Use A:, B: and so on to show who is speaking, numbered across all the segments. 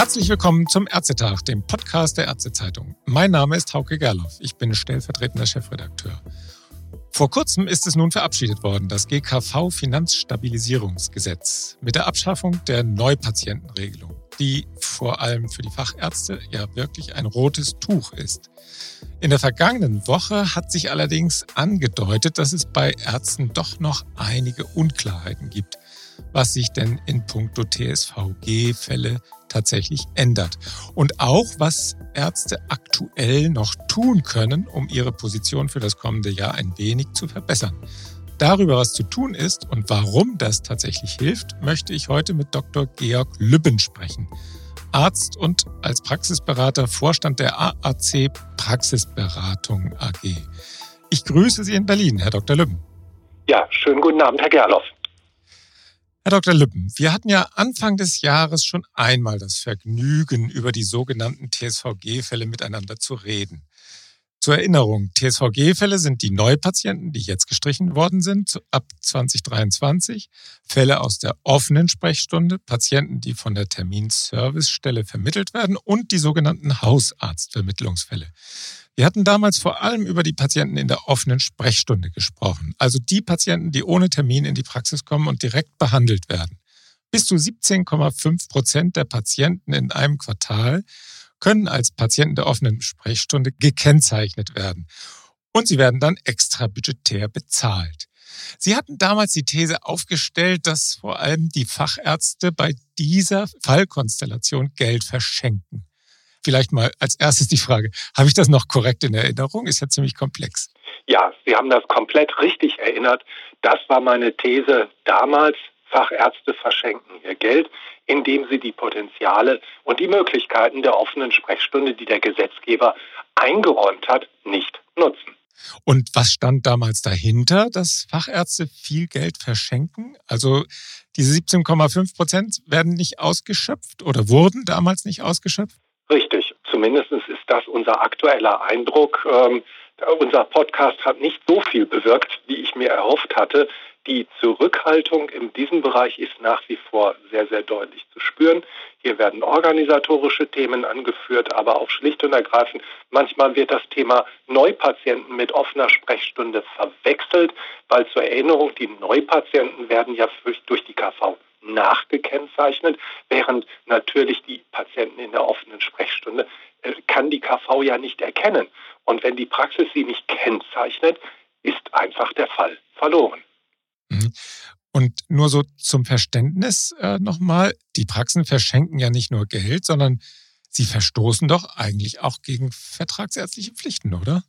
A: Herzlich willkommen zum Ärztetag, dem Podcast der Ärztezeitung. Mein Name ist Hauke Gerloff. Ich bin stellvertretender Chefredakteur. Vor kurzem ist es nun verabschiedet worden, das GKV Finanzstabilisierungsgesetz mit der Abschaffung der Neupatientenregelung, die vor allem für die Fachärzte ja wirklich ein rotes Tuch ist. In der vergangenen Woche hat sich allerdings angedeutet, dass es bei Ärzten doch noch einige Unklarheiten gibt, was sich denn in puncto TSVG-Fälle tatsächlich ändert. Und auch, was Ärzte aktuell noch tun können, um ihre Position für das kommende Jahr ein wenig zu verbessern. Darüber, was zu tun ist und warum das tatsächlich hilft, möchte ich heute mit Dr. Georg Lübben sprechen. Arzt und als Praxisberater Vorstand der AAC Praxisberatung AG. Ich grüße Sie in Berlin, Herr Dr. Lübben.
B: Ja, schönen guten Abend, Herr Gerloff.
A: Herr Dr. Lüppen, wir hatten ja Anfang des Jahres schon einmal das Vergnügen, über die sogenannten TSVG-Fälle miteinander zu reden. Zur Erinnerung, TSVG-Fälle sind die Neupatienten, die jetzt gestrichen worden sind, ab 2023, Fälle aus der offenen Sprechstunde, Patienten, die von der Terminservicestelle vermittelt werden und die sogenannten Hausarztvermittlungsfälle. Wir hatten damals vor allem über die Patienten in der offenen Sprechstunde gesprochen, also die Patienten, die ohne Termin in die Praxis kommen und direkt behandelt werden. Bis zu 17,5 Prozent der Patienten in einem Quartal können als Patienten der offenen Sprechstunde gekennzeichnet werden. Und sie werden dann extra budgetär bezahlt. Sie hatten damals die These aufgestellt, dass vor allem die Fachärzte bei dieser Fallkonstellation Geld verschenken. Vielleicht mal als erstes die Frage, habe ich das noch korrekt in Erinnerung? Ist ja ziemlich komplex.
B: Ja, Sie haben das komplett richtig erinnert. Das war meine These damals. Fachärzte verschenken ihr Geld, indem sie die Potenziale und die Möglichkeiten der offenen Sprechstunde, die der Gesetzgeber eingeräumt hat, nicht nutzen.
A: Und was stand damals dahinter, dass Fachärzte viel Geld verschenken? Also diese 17,5 Prozent werden nicht ausgeschöpft oder wurden damals nicht ausgeschöpft?
B: Richtig. Zumindest ist das unser aktueller Eindruck. Ähm, unser Podcast hat nicht so viel bewirkt, wie ich mir erhofft hatte. Die Zurückhaltung in diesem Bereich ist nach wie vor sehr, sehr deutlich zu spüren. Hier werden organisatorische Themen angeführt, aber auch schlicht und ergreifend, manchmal wird das Thema Neupatienten mit offener Sprechstunde verwechselt, weil zur Erinnerung, die Neupatienten werden ja durch die KV nachgekennzeichnet, während natürlich die Patienten in der offenen Sprechstunde äh, kann die KV ja nicht erkennen. Und wenn die Praxis sie nicht kennzeichnet, ist einfach der Fall verloren.
A: Mhm. Und nur so zum Verständnis äh, nochmal, die Praxen verschenken ja nicht nur Geld, sondern sie verstoßen doch eigentlich auch gegen vertragsärztliche Pflichten, oder?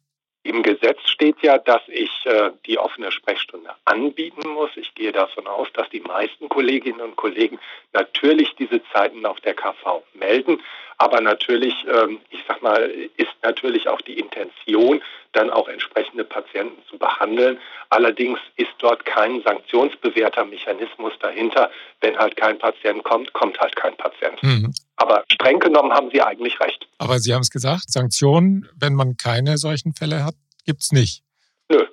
B: Im Gesetz steht ja, dass ich äh, die offene Sprechstunde anbieten muss. Ich gehe davon aus, dass die meisten Kolleginnen und Kollegen natürlich diese Zeiten auf der KV melden. Aber natürlich, ähm, ich sag mal, ist natürlich auch die Intention, dann auch entsprechende Patienten zu behandeln. Allerdings ist dort kein sanktionsbewährter Mechanismus dahinter. Wenn halt kein Patient kommt, kommt halt kein Patient. Mhm. Aber streng genommen haben Sie eigentlich recht.
A: Aber Sie haben es gesagt, Sanktionen, wenn man keine solchen Fälle hat, gibt es nicht.
B: Nö.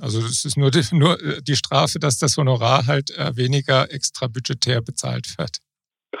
A: Also es ist nur die, nur die Strafe, dass das Honorar halt äh, weniger extra budgetär bezahlt wird.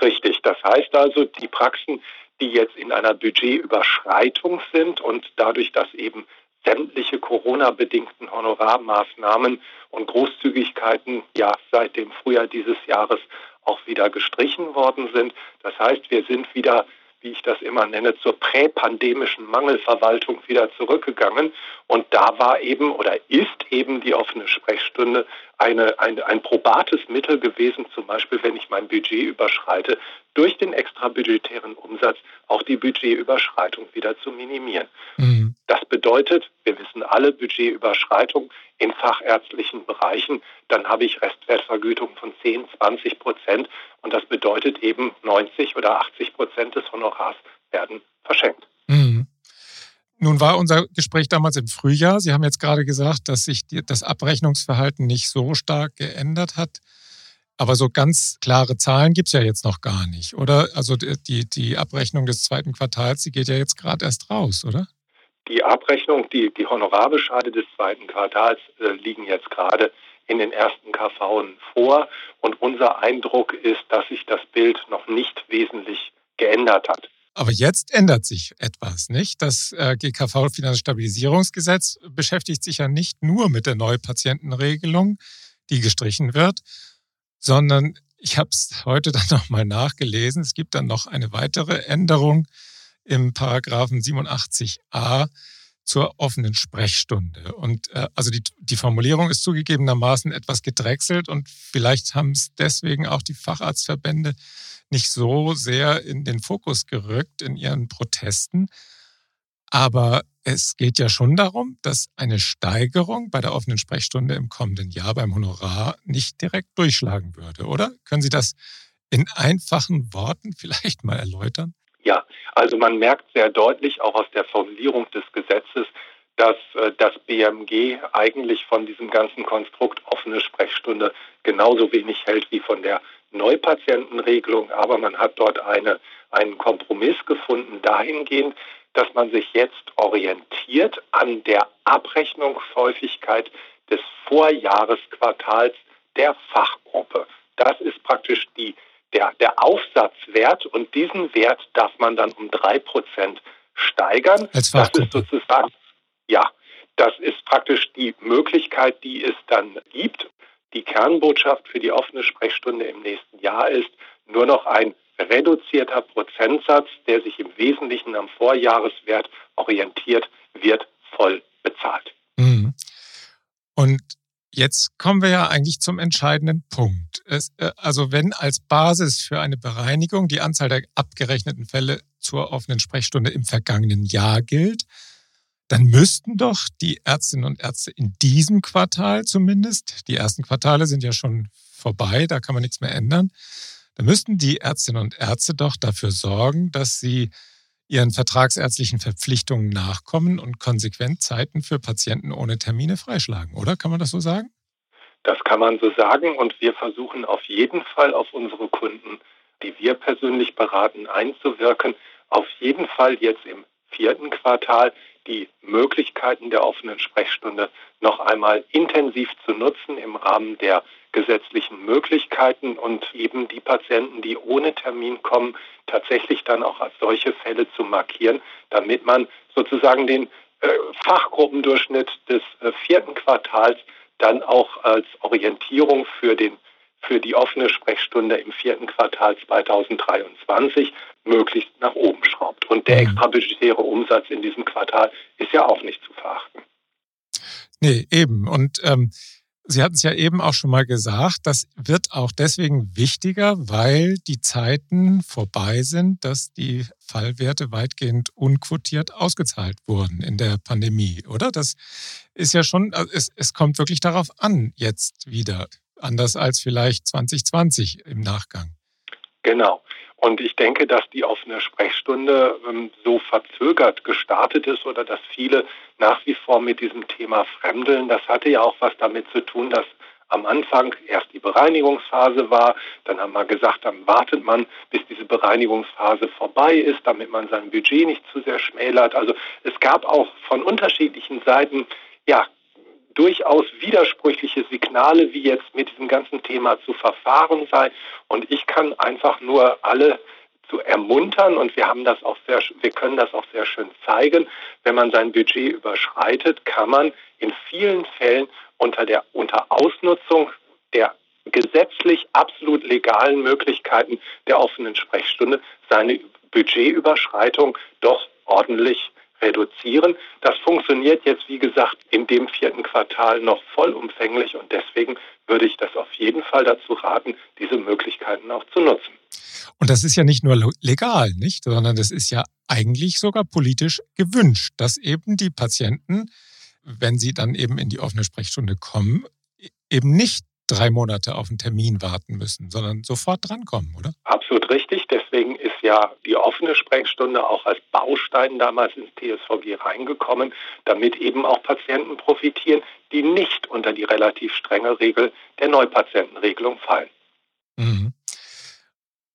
B: Richtig. Das heißt also, die Praxen, die jetzt in einer Budgetüberschreitung sind und dadurch, dass eben sämtliche Corona-bedingten Honorarmaßnahmen und Großzügigkeiten ja seit dem Frühjahr dieses Jahres auch wieder gestrichen worden sind. Das heißt, wir sind wieder wie ich das immer nenne, zur präpandemischen Mangelverwaltung wieder zurückgegangen. Und da war eben oder ist eben die offene Sprechstunde eine, ein, ein probates Mittel gewesen, zum Beispiel wenn ich mein Budget überschreite, durch den extrabudgetären Umsatz auch die Budgetüberschreitung wieder zu minimieren. Mhm. Das bedeutet, wir wissen alle, Budgetüberschreitung in fachärztlichen Bereichen, dann habe ich Restwertvergütung von 10, 20 Prozent und das bedeutet eben 90 oder 80 Prozent des Honorars werden verschenkt. Mhm.
A: Nun war unser Gespräch damals im Frühjahr. Sie haben jetzt gerade gesagt, dass sich das Abrechnungsverhalten nicht so stark geändert hat. Aber so ganz klare Zahlen gibt es ja jetzt noch gar nicht, oder? Also die, die Abrechnung des zweiten Quartals, die geht ja jetzt gerade erst raus, oder?
B: Die Abrechnung, die, die Honorarbescheide des zweiten Quartals äh, liegen jetzt gerade in den ersten KV vor. Und unser Eindruck ist, dass sich das Bild noch nicht wesentlich geändert hat.
A: Aber jetzt ändert sich etwas, nicht? Das äh, GKV-Finanzstabilisierungsgesetz beschäftigt sich ja nicht nur mit der Neupatientenregelung, die gestrichen wird, sondern ich habe es heute dann nochmal nachgelesen. Es gibt dann noch eine weitere Änderung im Paragraphen 87a zur offenen Sprechstunde. Und äh, also die, die Formulierung ist zugegebenermaßen etwas gedrechselt und vielleicht haben es deswegen auch die Facharztverbände nicht so sehr in den Fokus gerückt in ihren Protesten. Aber es geht ja schon darum, dass eine Steigerung bei der offenen Sprechstunde im kommenden Jahr beim Honorar nicht direkt durchschlagen würde, oder? Können Sie das in einfachen Worten vielleicht mal erläutern?
B: Ja, also man merkt sehr deutlich auch aus der Formulierung des Gesetzes, dass äh, das BMG eigentlich von diesem ganzen Konstrukt offene Sprechstunde genauso wenig hält wie von der Neupatientenregelung. Aber man hat dort eine, einen Kompromiss gefunden dahingehend, dass man sich jetzt orientiert an der Abrechnungshäufigkeit des Vorjahresquartals der Fachgruppe. Das ist praktisch die, der, der Aufsatzwert und diesen Wert darf man dann um drei Prozent steigern.
A: Als das
B: ist sozusagen, ja, das ist praktisch die Möglichkeit, die es dann gibt. Die Kernbotschaft für die offene Sprechstunde im nächsten Jahr ist, nur noch ein reduzierter Prozentsatz, der sich im Wesentlichen am Vorjahreswert orientiert, wird voll bezahlt.
A: Mhm. Und jetzt kommen wir ja eigentlich zum entscheidenden Punkt. Es, äh, also wenn als Basis für eine Bereinigung die Anzahl der abgerechneten Fälle zur offenen Sprechstunde im vergangenen Jahr gilt, dann müssten doch die Ärztinnen und Ärzte in diesem Quartal zumindest, die ersten Quartale sind ja schon vorbei, da kann man nichts mehr ändern, dann müssten die Ärztinnen und Ärzte doch dafür sorgen, dass sie ihren vertragsärztlichen Verpflichtungen nachkommen und konsequent Zeiten für Patienten ohne Termine freischlagen, oder? Kann man das so sagen?
B: Das kann man so sagen und wir versuchen auf jeden Fall auf unsere Kunden, die wir persönlich beraten, einzuwirken. Auf jeden Fall jetzt im vierten Quartal die Möglichkeiten der offenen Sprechstunde noch einmal intensiv zu nutzen im Rahmen der gesetzlichen Möglichkeiten und eben die Patienten, die ohne Termin kommen, tatsächlich dann auch als solche Fälle zu markieren, damit man sozusagen den äh, Fachgruppendurchschnitt des äh, vierten Quartals dann auch als Orientierung für den für die offene Sprechstunde im vierten Quartal 2023 möglichst nach oben schraubt. Und der mhm. extrabudgetäre Umsatz in diesem Quartal ist ja auch nicht zu verachten.
A: Nee, eben. Und ähm, Sie hatten es ja eben auch schon mal gesagt, das wird auch deswegen wichtiger, weil die Zeiten vorbei sind, dass die Fallwerte weitgehend unquotiert ausgezahlt wurden in der Pandemie, oder? Das ist ja schon, also es, es kommt wirklich darauf an, jetzt wieder, anders als vielleicht 2020 im Nachgang.
B: Genau. Und ich denke, dass die offene Sprechstunde ähm, so verzögert gestartet ist oder dass viele nach wie vor mit diesem Thema fremdeln. Das hatte ja auch was damit zu tun, dass am Anfang erst die Bereinigungsphase war. Dann haben wir gesagt, dann wartet man, bis diese Bereinigungsphase vorbei ist, damit man sein Budget nicht zu sehr schmälert. Also es gab auch von unterschiedlichen Seiten ja durchaus widersprüchliche Signale, wie jetzt mit diesem ganzen Thema zu verfahren sei. Und ich kann einfach nur alle zu ermuntern und wir haben das auch sehr, wir können das auch sehr schön zeigen. Wenn man sein Budget überschreitet, kann man in vielen Fällen unter der unter Ausnutzung der gesetzlich absolut legalen Möglichkeiten der offenen Sprechstunde seine Budgetüberschreitung doch ordentlich reduzieren. Das funktioniert jetzt, wie gesagt, in dem vierten Quartal noch vollumfänglich und deswegen würde ich das auf jeden Fall dazu raten, diese Möglichkeiten auch zu nutzen.
A: Und das ist ja nicht nur legal, nicht, sondern das ist ja eigentlich sogar politisch gewünscht, dass eben die Patienten, wenn sie dann eben in die offene Sprechstunde kommen, e-, eben nicht drei Monate auf einen Termin warten müssen, sondern sofort drankommen, oder?
B: Absolut richtig. Deswegen ist ja die offene Sprechstunde auch als Baustein damals ins TSVG reingekommen, damit eben auch Patienten profitieren, die nicht unter die relativ strenge Regel der Neupatientenregelung fallen.
A: Mhm.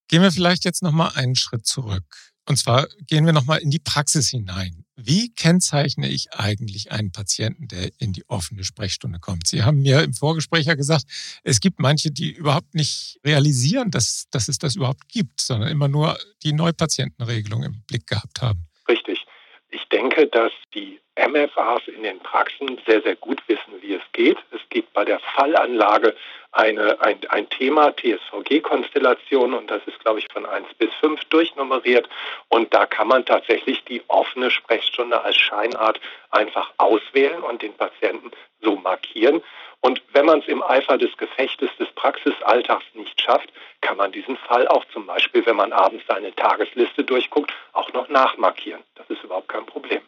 A: Gehen wir vielleicht jetzt noch mal einen Schritt zurück. Und zwar gehen wir nochmal in die Praxis hinein. Wie kennzeichne ich eigentlich einen Patienten, der in die offene Sprechstunde kommt? Sie haben mir im Vorgespräch ja gesagt, es gibt manche, die überhaupt nicht realisieren, dass, dass es das überhaupt gibt, sondern immer nur die Neupatientenregelung im Blick gehabt haben.
B: Richtig. Ich denke, dass die MFAs in den Praxen sehr, sehr gut wissen, wie es geht. Es gibt bei der Fallanlage eine, ein, ein Thema, TSVG-Konstellation, und das ist, glaube ich, von 1 bis 5 durchnummeriert. Und da kann man tatsächlich die offene Sprechstunde als Scheinart einfach auswählen und den Patienten so markieren. Und wenn man es im Eifer des Gefechtes des Praxisalltags nicht schafft, kann man diesen Fall auch zum Beispiel, wenn man abends seine Tagesliste durchguckt, auch noch nachmarkieren. Das ist überhaupt kein Problem.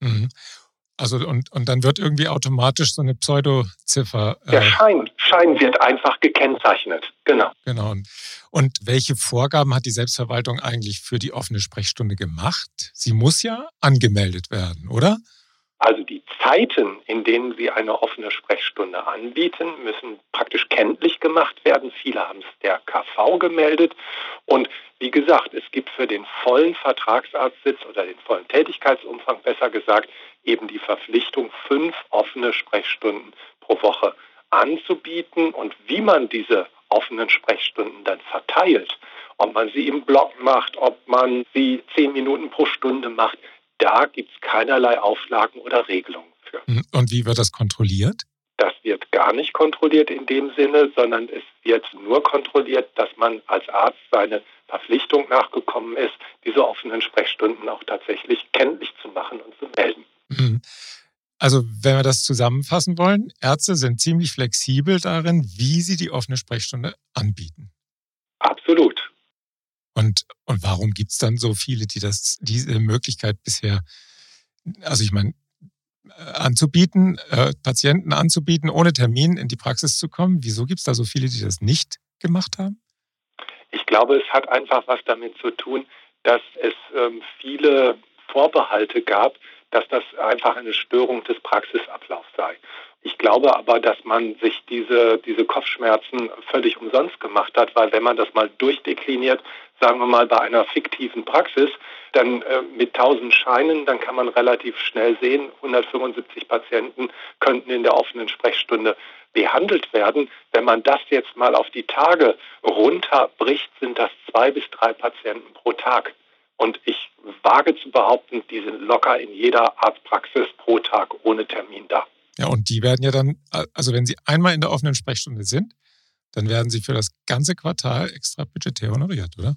A: Mhm. Also und, und dann wird irgendwie automatisch so eine Pseudoziffer.
B: Äh Der Schein, Schein wird einfach gekennzeichnet, genau.
A: Genau. Und welche Vorgaben hat die Selbstverwaltung eigentlich für die offene Sprechstunde gemacht? Sie muss ja angemeldet werden, oder?
B: Also die Zeiten, in denen Sie eine offene Sprechstunde anbieten, müssen praktisch kenntlich gemacht werden. Viele haben es der KV gemeldet. Und wie gesagt, es gibt für den vollen Vertragsarztsitz oder den vollen Tätigkeitsumfang besser gesagt eben die Verpflichtung, fünf offene Sprechstunden pro Woche anzubieten. Und wie man diese offenen Sprechstunden dann verteilt, ob man sie im Block macht, ob man sie zehn Minuten pro Stunde macht, da gibt es keinerlei Auflagen oder Regelungen für.
A: Hm, und wie wird das kontrolliert?
B: Das wird gar nicht kontrolliert in dem Sinne, sondern es wird nur kontrolliert, dass man als Arzt seine Verpflichtung nachgekommen ist, diese offenen Sprechstunden auch tatsächlich kenntlich zu machen und zu melden.
A: Hm. Also wenn wir das zusammenfassen wollen, Ärzte sind ziemlich flexibel darin, wie sie die offene Sprechstunde anbieten.
B: Absolut.
A: Und, und warum gibt es dann so viele, die das, diese Möglichkeit bisher, also ich meine, äh, anzubieten, äh, Patienten anzubieten, ohne Termin in die Praxis zu kommen? Wieso gibt es da so viele, die das nicht gemacht haben?
B: Ich glaube, es hat einfach was damit zu tun, dass es ähm, viele Vorbehalte gab, dass das einfach eine Störung des Praxisablaufs sei. Ich glaube aber, dass man sich diese, diese Kopfschmerzen völlig umsonst gemacht hat, weil wenn man das mal durchdekliniert, sagen wir mal bei einer fiktiven Praxis, dann äh, mit 1000 Scheinen, dann kann man relativ schnell sehen, 175 Patienten könnten in der offenen Sprechstunde behandelt werden. Wenn man das jetzt mal auf die Tage runterbricht, sind das zwei bis drei Patienten pro Tag. Und ich wage zu behaupten, die sind locker in jeder Arztpraxis pro Tag ohne Termin da.
A: Ja, und die werden ja dann, also wenn sie einmal in der offenen Sprechstunde sind, dann werden sie für das ganze Quartal extra budgetär honoriert, oder?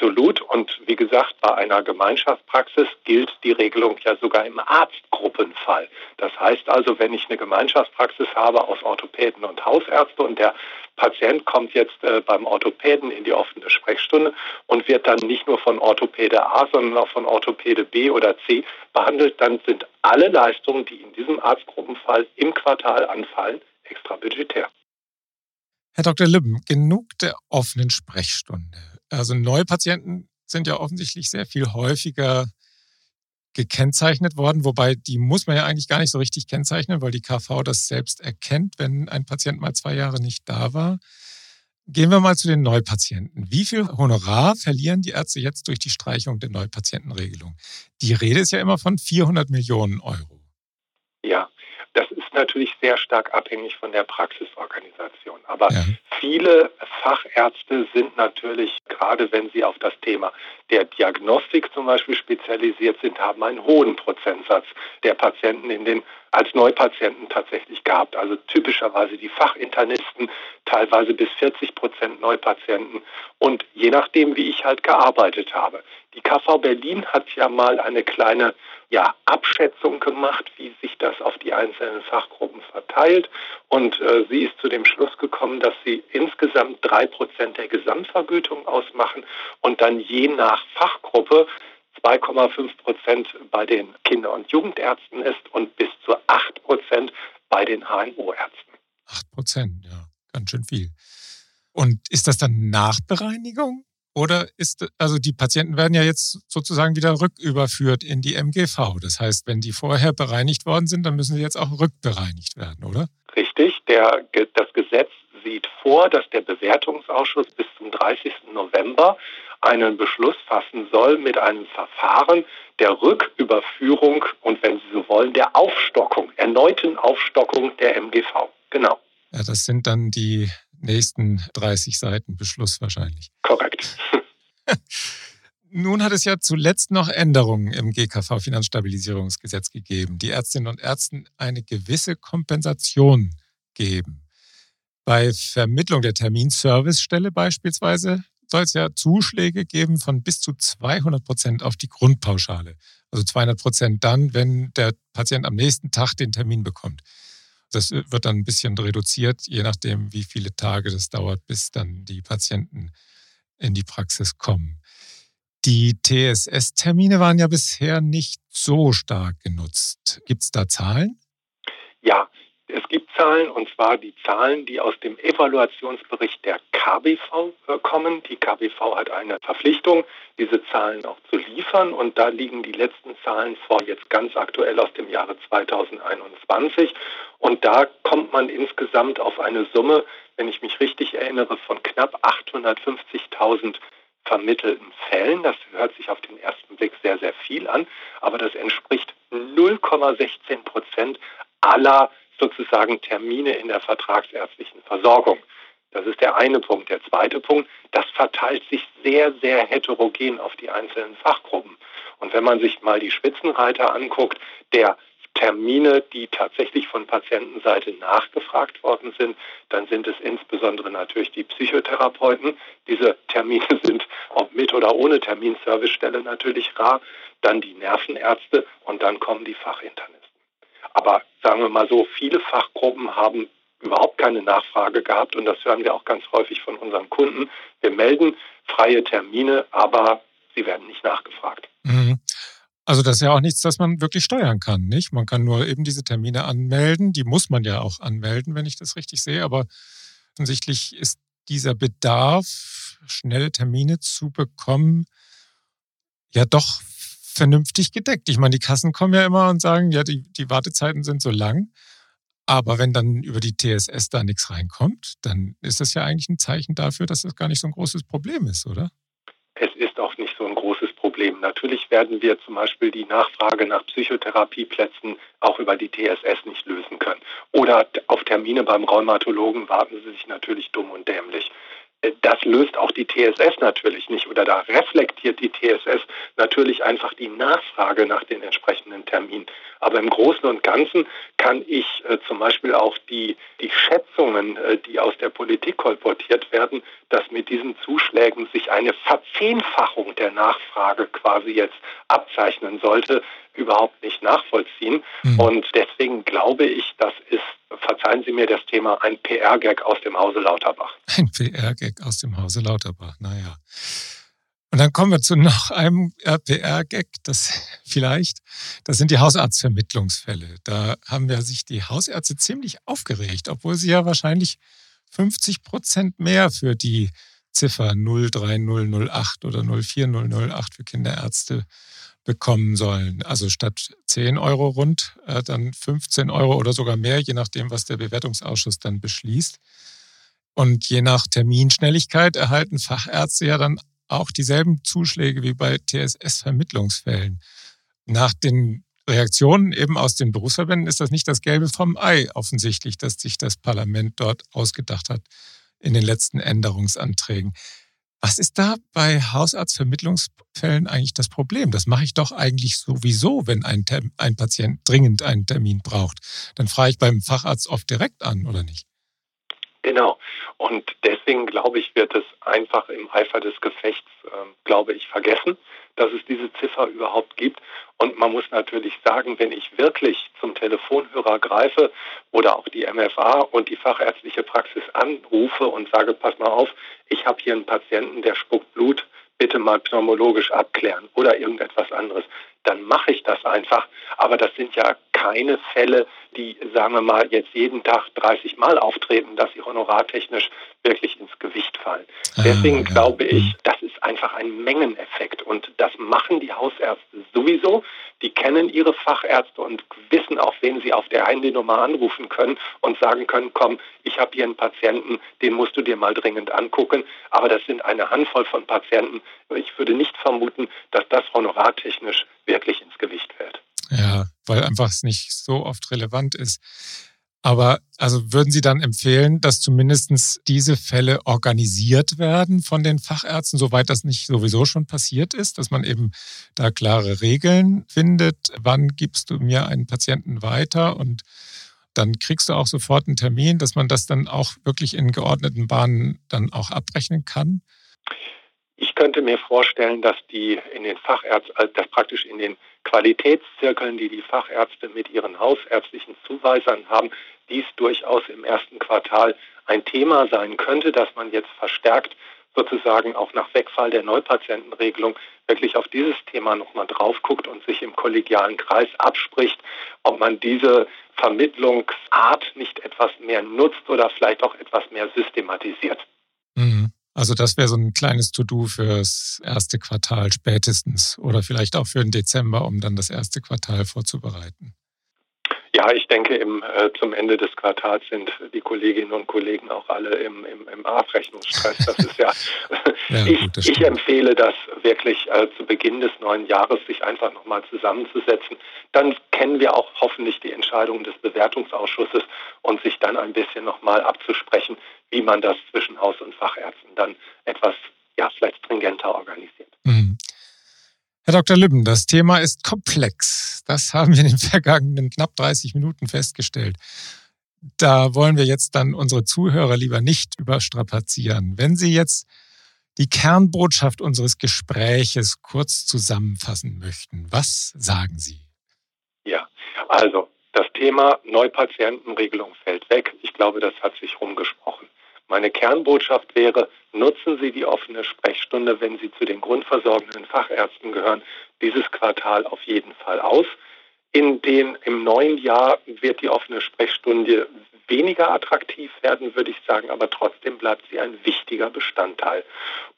B: Absolut. Und wie gesagt, bei einer Gemeinschaftspraxis gilt die Regelung ja sogar im Arztgruppenfall. Das heißt also, wenn ich eine Gemeinschaftspraxis habe aus Orthopäden und Hausärzte und der Patient kommt jetzt äh, beim Orthopäden in die offene Sprechstunde und wird dann nicht nur von Orthopäde A, sondern auch von Orthopäde B oder C behandelt, dann sind alle Leistungen, die in diesem Arztgruppenfall im Quartal anfallen, extra budgetär.
A: Herr Dr. Lübben, genug der offenen Sprechstunde. Also Neupatienten sind ja offensichtlich sehr viel häufiger gekennzeichnet worden, wobei die muss man ja eigentlich gar nicht so richtig kennzeichnen, weil die KV das selbst erkennt, wenn ein Patient mal zwei Jahre nicht da war. Gehen wir mal zu den Neupatienten. Wie viel Honorar verlieren die Ärzte jetzt durch die Streichung der Neupatientenregelung? Die Rede ist ja immer von 400 Millionen Euro.
B: Ja, natürlich sehr stark abhängig von der Praxisorganisation. Aber ja. viele Fachärzte sind natürlich, gerade wenn sie auf das Thema der Diagnostik zum Beispiel spezialisiert sind, haben einen hohen Prozentsatz der Patienten in den als Neupatienten tatsächlich gehabt. Also typischerweise die Fachinternisten, teilweise bis 40 Prozent Neupatienten. Und je nachdem, wie ich halt gearbeitet habe. Die KV Berlin hat ja mal eine kleine ja, Abschätzung gemacht, wie sich das auf die einzelnen Fachgruppen verteilt. Und äh, sie ist zu dem Schluss gekommen, dass sie insgesamt drei Prozent der Gesamtvergütung ausmachen und dann je nach Fachgruppe 2,5 Prozent bei den Kinder- und Jugendärzten ist und bis zu 8 Prozent bei den HNO-Ärzten.
A: 8 Prozent, ja, ganz schön viel. Und ist das dann Nachbereinigung? Oder ist, also die Patienten werden ja jetzt sozusagen wieder rücküberführt in die MGV. Das heißt, wenn die vorher bereinigt worden sind, dann müssen sie jetzt auch rückbereinigt werden, oder?
B: Richtig. Der, das Gesetz sieht vor, dass der Bewertungsausschuss bis zum 30. November einen Beschluss fassen soll mit einem Verfahren der Rücküberführung und, wenn Sie so wollen, der Aufstockung, erneuten Aufstockung der MGV. Genau.
A: Ja, das sind dann die nächsten 30 Seiten Beschluss wahrscheinlich.
B: Korrekt.
A: Nun hat es ja zuletzt noch Änderungen im GKV Finanzstabilisierungsgesetz gegeben, die Ärztinnen und Ärzten eine gewisse Kompensation geben. Bei Vermittlung der Terminservicestelle beispielsweise soll es ja Zuschläge geben von bis zu 200 Prozent auf die Grundpauschale. Also 200 Prozent dann, wenn der Patient am nächsten Tag den Termin bekommt. Das wird dann ein bisschen reduziert, je nachdem, wie viele Tage das dauert, bis dann die Patienten in die Praxis kommen. Die TSS-Termine waren ja bisher nicht so stark genutzt. Gibt es da Zahlen?
B: Ja, es gibt Zahlen, und zwar die Zahlen, die aus dem Evaluationsbericht der KBV äh, kommen. Die KBV hat eine Verpflichtung, diese Zahlen auch zu liefern. Und da liegen die letzten Zahlen vor, jetzt ganz aktuell aus dem Jahre 2021. Und da kommt man insgesamt auf eine Summe, wenn ich mich richtig erinnere, von knapp 850.000 vermittelten Fällen. Das hört sich auf den ersten Blick sehr, sehr viel an, aber das entspricht 0,16 Prozent aller sozusagen Termine in der vertragsärztlichen Versorgung. Das ist der eine Punkt. Der zweite Punkt, das verteilt sich sehr, sehr heterogen auf die einzelnen Fachgruppen. Und wenn man sich mal die Spitzenreiter anguckt, der Termine, die tatsächlich von Patientenseite nachgefragt worden sind, dann sind es insbesondere natürlich die Psychotherapeuten. Diese Termine sind ob mit oder ohne Terminservicestelle natürlich rar. Dann die Nervenärzte und dann kommen die Fachinternisten. Aber sagen wir mal so, viele Fachgruppen haben überhaupt keine Nachfrage gehabt und das hören wir auch ganz häufig von unseren Kunden. Wir melden freie Termine, aber sie werden nicht nachgefragt.
A: Mhm. Also das ist ja auch nichts, das man wirklich steuern kann, nicht? Man kann nur eben diese Termine anmelden. Die muss man ja auch anmelden, wenn ich das richtig sehe. Aber offensichtlich ist dieser Bedarf, schnelle Termine zu bekommen, ja doch vernünftig gedeckt. Ich meine, die Kassen kommen ja immer und sagen, ja, die, die Wartezeiten sind so lang. Aber wenn dann über die TSS da nichts reinkommt, dann ist das ja eigentlich ein Zeichen dafür, dass das gar nicht so ein großes Problem ist, oder?
B: Es ist auch nicht so ein großes Problem. Natürlich werden wir zum Beispiel die Nachfrage nach Psychotherapieplätzen auch über die TSS nicht lösen können. Oder auf Termine beim Rheumatologen warten sie sich natürlich dumm und dämlich. Das löst auch die TSS natürlich nicht oder da reflektiert die TSS natürlich einfach die Nachfrage nach den entsprechenden Terminen. Aber im Großen und Ganzen kann ich äh, zum Beispiel auch die, die Schätzungen, äh, die aus der Politik kolportiert werden, dass mit diesen Zuschlägen sich eine Verzehnfachung der Nachfrage quasi jetzt abzeichnen sollte, überhaupt nicht nachvollziehen. Mhm. Und deswegen glaube ich, das ist verzeihen Sie mir das Thema, ein PR-Gag aus dem Hause Lauterbach.
A: Ein PR-Gag aus dem Hause Lauterbach, naja. Und dann kommen wir zu noch einem PR-Gag, das vielleicht, das sind die Hausarztvermittlungsfälle. Da haben ja sich die Hausärzte ziemlich aufgeregt, obwohl sie ja wahrscheinlich 50 Prozent mehr für die Ziffer 03008 oder 04008 für Kinderärzte bekommen sollen. Also statt 10 Euro rund, äh, dann 15 Euro oder sogar mehr, je nachdem, was der Bewertungsausschuss dann beschließt. Und je nach Terminschnelligkeit erhalten Fachärzte ja dann auch dieselben Zuschläge wie bei TSS-Vermittlungsfällen. Nach den Reaktionen eben aus den Berufsverbänden ist das nicht das Gelbe vom Ei offensichtlich, dass sich das Parlament dort ausgedacht hat in den letzten Änderungsanträgen. Was ist da bei Hausarztvermittlungsfällen eigentlich das Problem? Das mache ich doch eigentlich sowieso, wenn ein, ein Patient dringend einen Termin braucht. Dann frage ich beim Facharzt oft direkt an, oder nicht?
B: Genau. Und deswegen glaube ich, wird es einfach im Eifer des Gefechts, äh, glaube ich, vergessen, dass es diese Ziffer überhaupt gibt. Und man muss natürlich sagen, wenn ich wirklich zum Telefonhörer greife oder auch die MFA und die fachärztliche Praxis anrufe und sage, pass mal auf, ich habe hier einen Patienten, der spuckt Blut, bitte mal pneumologisch abklären oder irgendetwas anderes, dann mache ich das einfach. Aber das sind ja keine Fälle, die, sagen wir mal, jetzt jeden Tag 30 Mal auftreten, dass sie honorartechnisch wirklich ins Gewicht fallen. Ah, Deswegen ja. glaube ich, das ist einfach ein Mengeneffekt und das machen die Hausärzte sowieso. die kennen ihre Fachärzte und wissen auch, wen sie auf der Handynummer anrufen können und sagen können, komm, ich habe hier einen Patienten, den musst du dir mal dringend angucken. Aber das sind eine Handvoll von Patienten. Ich würde nicht vermuten, dass das honorartechnisch wirklich ins Gewicht fällt.
A: Ja, weil einfach es nicht so oft relevant ist. Aber also würden Sie dann empfehlen, dass zumindest diese Fälle organisiert werden von den Fachärzten, soweit das nicht sowieso schon passiert ist, dass man eben da klare Regeln findet, wann gibst du mir einen Patienten weiter und dann kriegst du auch sofort einen Termin, dass man das dann auch wirklich in geordneten Bahnen dann auch abrechnen kann?
B: Ich könnte mir vorstellen, dass die in den Fachärzten, also dass praktisch in den Qualitätszirkeln, die die Fachärzte mit ihren hausärztlichen Zuweisern haben, dies durchaus im ersten Quartal ein Thema sein könnte, dass man jetzt verstärkt sozusagen auch nach Wegfall der Neupatientenregelung wirklich auf dieses Thema nochmal drauf guckt und sich im kollegialen Kreis abspricht, ob man diese Vermittlungsart nicht etwas mehr nutzt oder vielleicht auch etwas mehr systematisiert.
A: Also das wäre so ein kleines To-Do fürs erste Quartal spätestens oder vielleicht auch für den Dezember, um dann das erste Quartal vorzubereiten.
B: Ja, ich denke, im, äh, zum Ende des Quartals sind die Kolleginnen und Kollegen auch alle im, im, im Abrechnungsstress. Das ist ja, ja ich, gut, ich, empfehle das wirklich äh, zu Beginn des neuen Jahres, sich einfach nochmal zusammenzusetzen. Dann kennen wir auch hoffentlich die Entscheidungen des Bewertungsausschusses und sich dann ein bisschen nochmal abzusprechen, wie man das zwischen Haus- und Fachärzten dann etwas, ja, vielleicht stringenter organisiert. Mhm.
A: Herr Dr. Lübben, das Thema ist komplex. Das haben wir in den vergangenen knapp 30 Minuten festgestellt. Da wollen wir jetzt dann unsere Zuhörer lieber nicht überstrapazieren. Wenn Sie jetzt die Kernbotschaft unseres Gespräches kurz zusammenfassen möchten, was sagen Sie?
B: Ja, also das Thema Neupatientenregelung fällt weg. Ich glaube, das hat sich rumgesprochen. Meine Kernbotschaft wäre, nutzen Sie die offene Sprechstunde, wenn Sie zu den grundversorgenden Fachärzten gehören, dieses Quartal auf jeden Fall aus. In den, Im neuen Jahr wird die offene Sprechstunde weniger attraktiv werden, würde ich sagen, aber trotzdem bleibt sie ein wichtiger Bestandteil.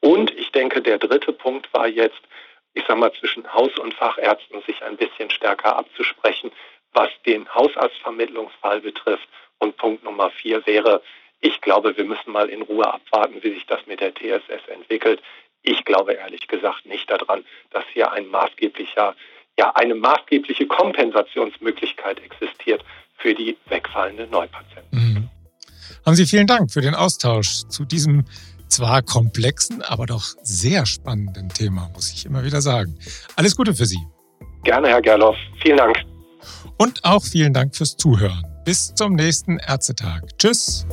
B: Und ich denke, der dritte Punkt war jetzt, ich sage mal, zwischen Haus- und Fachärzten sich ein bisschen stärker abzusprechen, was den Hausarztvermittlungsfall betrifft. Und Punkt Nummer vier wäre, ich glaube, wir müssen mal in Ruhe abwarten, wie sich das mit der TSS entwickelt. Ich glaube ehrlich gesagt nicht daran, dass hier ein maßgeblicher, ja, eine maßgebliche Kompensationsmöglichkeit existiert für die wegfallenden Neupatienten. Mhm.
A: Haben Sie vielen Dank für den Austausch zu diesem zwar komplexen, aber doch sehr spannenden Thema, muss ich immer wieder sagen. Alles Gute für Sie.
B: Gerne, Herr Gerloff. Vielen Dank.
A: Und auch vielen Dank fürs Zuhören. Bis zum nächsten Ärztetag. Tschüss.